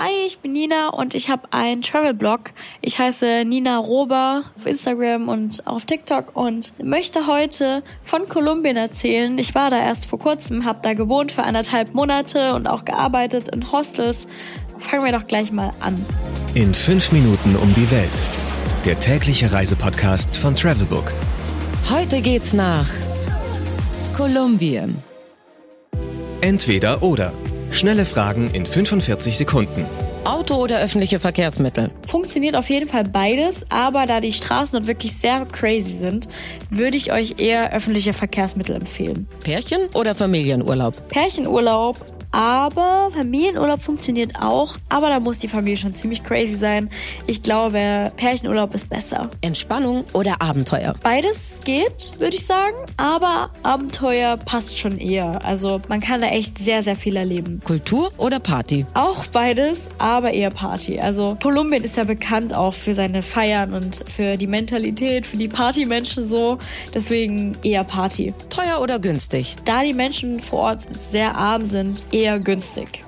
Hi, ich bin Nina und ich habe einen Travel-Blog. Ich heiße Nina Rober auf Instagram und auf TikTok und möchte heute von Kolumbien erzählen. Ich war da erst vor kurzem, habe da gewohnt für anderthalb Monate und auch gearbeitet in Hostels. Fangen wir doch gleich mal an. In fünf Minuten um die Welt. Der tägliche Reisepodcast von Travelbook. Heute geht's nach Kolumbien. Entweder oder. Schnelle Fragen in 45 Sekunden. Auto oder öffentliche Verkehrsmittel? Funktioniert auf jeden Fall beides, aber da die Straßen dort wirklich sehr crazy sind, würde ich euch eher öffentliche Verkehrsmittel empfehlen. Pärchen oder Familienurlaub? Pärchenurlaub aber Familienurlaub funktioniert auch, aber da muss die Familie schon ziemlich crazy sein. Ich glaube, Pärchenurlaub ist besser. Entspannung oder Abenteuer? Beides geht, würde ich sagen, aber Abenteuer passt schon eher. Also man kann da echt sehr, sehr viel erleben. Kultur oder Party? Auch beides, aber eher Party. Also Kolumbien ist ja bekannt auch für seine Feiern und für die Mentalität, für die Partymenschen so. Deswegen eher Party. Teuer oder günstig? Da die Menschen vor Ort sehr arm sind, eher günstig.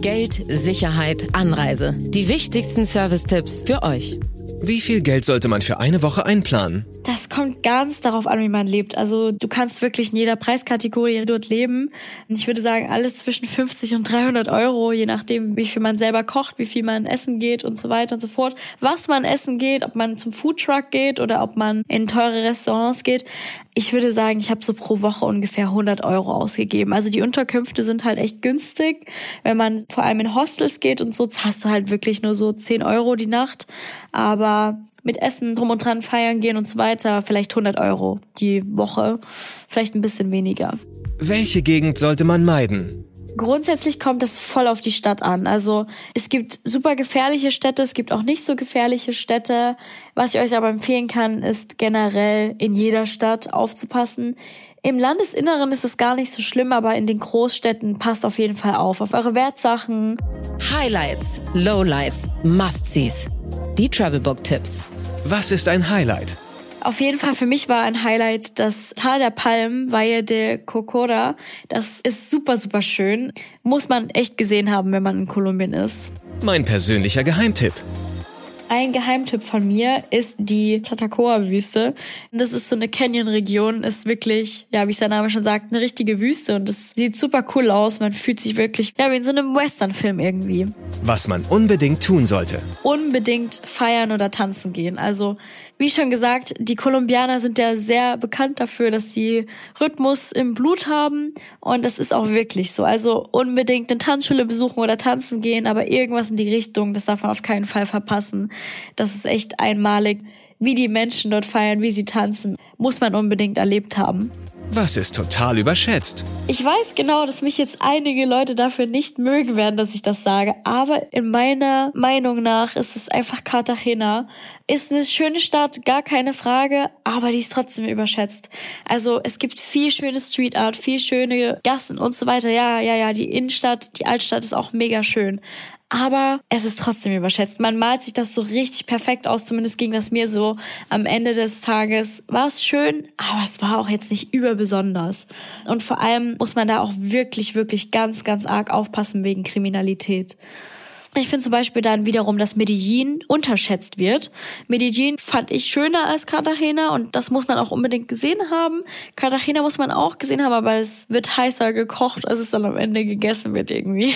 Geld, Sicherheit, Anreise. Die wichtigsten Service-Tipps für euch. Wie viel Geld sollte man für eine Woche einplanen? Das kommt ganz darauf an, wie man lebt. Also du kannst wirklich in jeder Preiskategorie dort leben. Ich würde sagen, alles zwischen 50 und 300 Euro, je nachdem, wie viel man selber kocht, wie viel man essen geht und so weiter und so fort. Was man essen geht, ob man zum Foodtruck geht oder ob man in teure Restaurants geht. Ich würde sagen, ich habe so pro Woche ungefähr 100 Euro ausgegeben. Also die Unterkünfte sind halt echt günstig. Wenn man vor allem in Hostels geht und so, hast du halt wirklich nur so 10 Euro die Nacht. Aber mit Essen drum und dran feiern gehen und so weiter, vielleicht 100 Euro die Woche, vielleicht ein bisschen weniger. Welche Gegend sollte man meiden? Grundsätzlich kommt es voll auf die Stadt an. Also es gibt super gefährliche Städte, es gibt auch nicht so gefährliche Städte. Was ich euch aber empfehlen kann, ist generell in jeder Stadt aufzupassen. Im Landesinneren ist es gar nicht so schlimm, aber in den Großstädten passt auf jeden Fall auf, auf eure Wertsachen. Highlights, Lowlights, Must-Sees. Die Travelbook-Tipps. Was ist ein Highlight? Auf jeden Fall für mich war ein Highlight das Tal der Palmen, Valle de Cocora. Das ist super, super schön. Muss man echt gesehen haben, wenn man in Kolumbien ist. Mein persönlicher Geheimtipp. Ein Geheimtipp von mir ist die Tatacoa-Wüste. Das ist so eine Canyon-Region, ist wirklich, ja, wie es der Name schon sagt, eine richtige Wüste und es sieht super cool aus. Man fühlt sich wirklich, ja, wie in so einem Western-Film irgendwie. Was man unbedingt tun sollte. Unbedingt feiern oder tanzen gehen. Also, wie schon gesagt, die Kolumbianer sind ja sehr bekannt dafür, dass sie Rhythmus im Blut haben und das ist auch wirklich so. Also unbedingt eine Tanzschule besuchen oder tanzen gehen, aber irgendwas in die Richtung, das darf man auf keinen Fall verpassen. Das ist echt einmalig. Wie die Menschen dort feiern, wie sie tanzen, muss man unbedingt erlebt haben. Was ist total überschätzt? Ich weiß genau, dass mich jetzt einige Leute dafür nicht mögen werden, dass ich das sage, aber in meiner Meinung nach ist es einfach Cartagena. Ist eine schöne Stadt, gar keine Frage, aber die ist trotzdem überschätzt. Also es gibt viel schöne Street Art, viel schöne Gassen und so weiter. Ja, ja, ja, die Innenstadt, die Altstadt ist auch mega schön aber es ist trotzdem überschätzt. Man malt sich das so richtig perfekt aus, zumindest ging das mir so. Am Ende des Tages war es schön, aber es war auch jetzt nicht überbesonders. Und vor allem muss man da auch wirklich, wirklich ganz, ganz arg aufpassen wegen Kriminalität. Ich finde zum Beispiel dann wiederum, dass Medellin unterschätzt wird. Medellin fand ich schöner als Cartagena und das muss man auch unbedingt gesehen haben. Cartagena muss man auch gesehen haben, aber es wird heißer gekocht, als es dann am Ende gegessen wird irgendwie.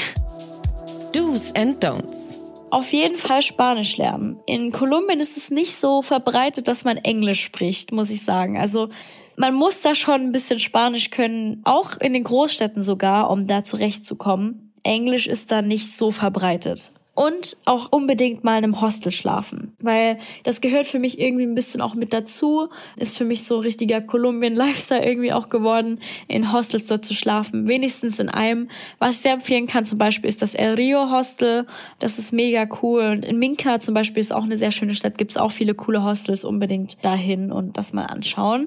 Do's and Don'ts. Auf jeden Fall Spanisch lernen. In Kolumbien ist es nicht so verbreitet, dass man Englisch spricht, muss ich sagen. Also man muss da schon ein bisschen Spanisch können, auch in den Großstädten sogar, um da zurechtzukommen. Englisch ist da nicht so verbreitet und auch unbedingt mal in einem Hostel schlafen, weil das gehört für mich irgendwie ein bisschen auch mit dazu. Ist für mich so richtiger Kolumbien-Lifestyle irgendwie auch geworden, in Hostels dort zu schlafen, wenigstens in einem. Was ich sehr empfehlen kann zum Beispiel ist das El Rio Hostel, das ist mega cool. Und in Minca zum Beispiel ist auch eine sehr schöne Stadt, gibt es auch viele coole Hostels, unbedingt dahin und das mal anschauen.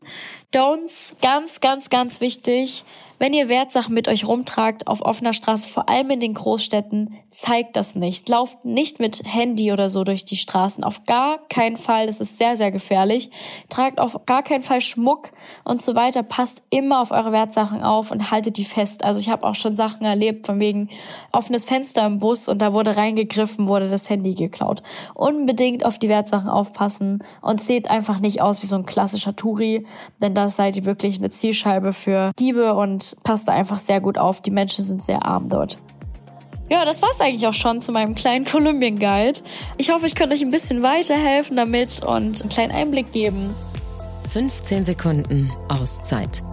Don'ts, ganz, ganz, ganz wichtig, Wenn ihr Wertsachen mit euch rumtragt auf offener Straße, vor allem in den Großstädten, zeigt das nicht. Lauft nicht mit Handy oder so durch die Straßen. Auf gar keinen Fall. Das ist sehr, sehr gefährlich. Tragt auf gar keinen Fall Schmuck und so weiter. Passt immer auf eure Wertsachen auf und haltet die fest. Also ich habe auch schon Sachen erlebt, von wegen offenes Fenster im Bus und da wurde reingegriffen, wurde das Handy geklaut. Unbedingt auf die Wertsachen aufpassen und seht einfach nicht aus wie so ein klassischer Touri, denn da seid ihr wirklich eine Zielscheibe für Diebe und passt da einfach sehr gut auf. Die Menschen sind sehr arm dort. Ja, das war's eigentlich auch schon zu meinem kleinen Kolumbien Guide. Ich hoffe, ich konnte euch ein bisschen weiterhelfen damit und einen kleinen Einblick geben. 15 Sekunden Auszeit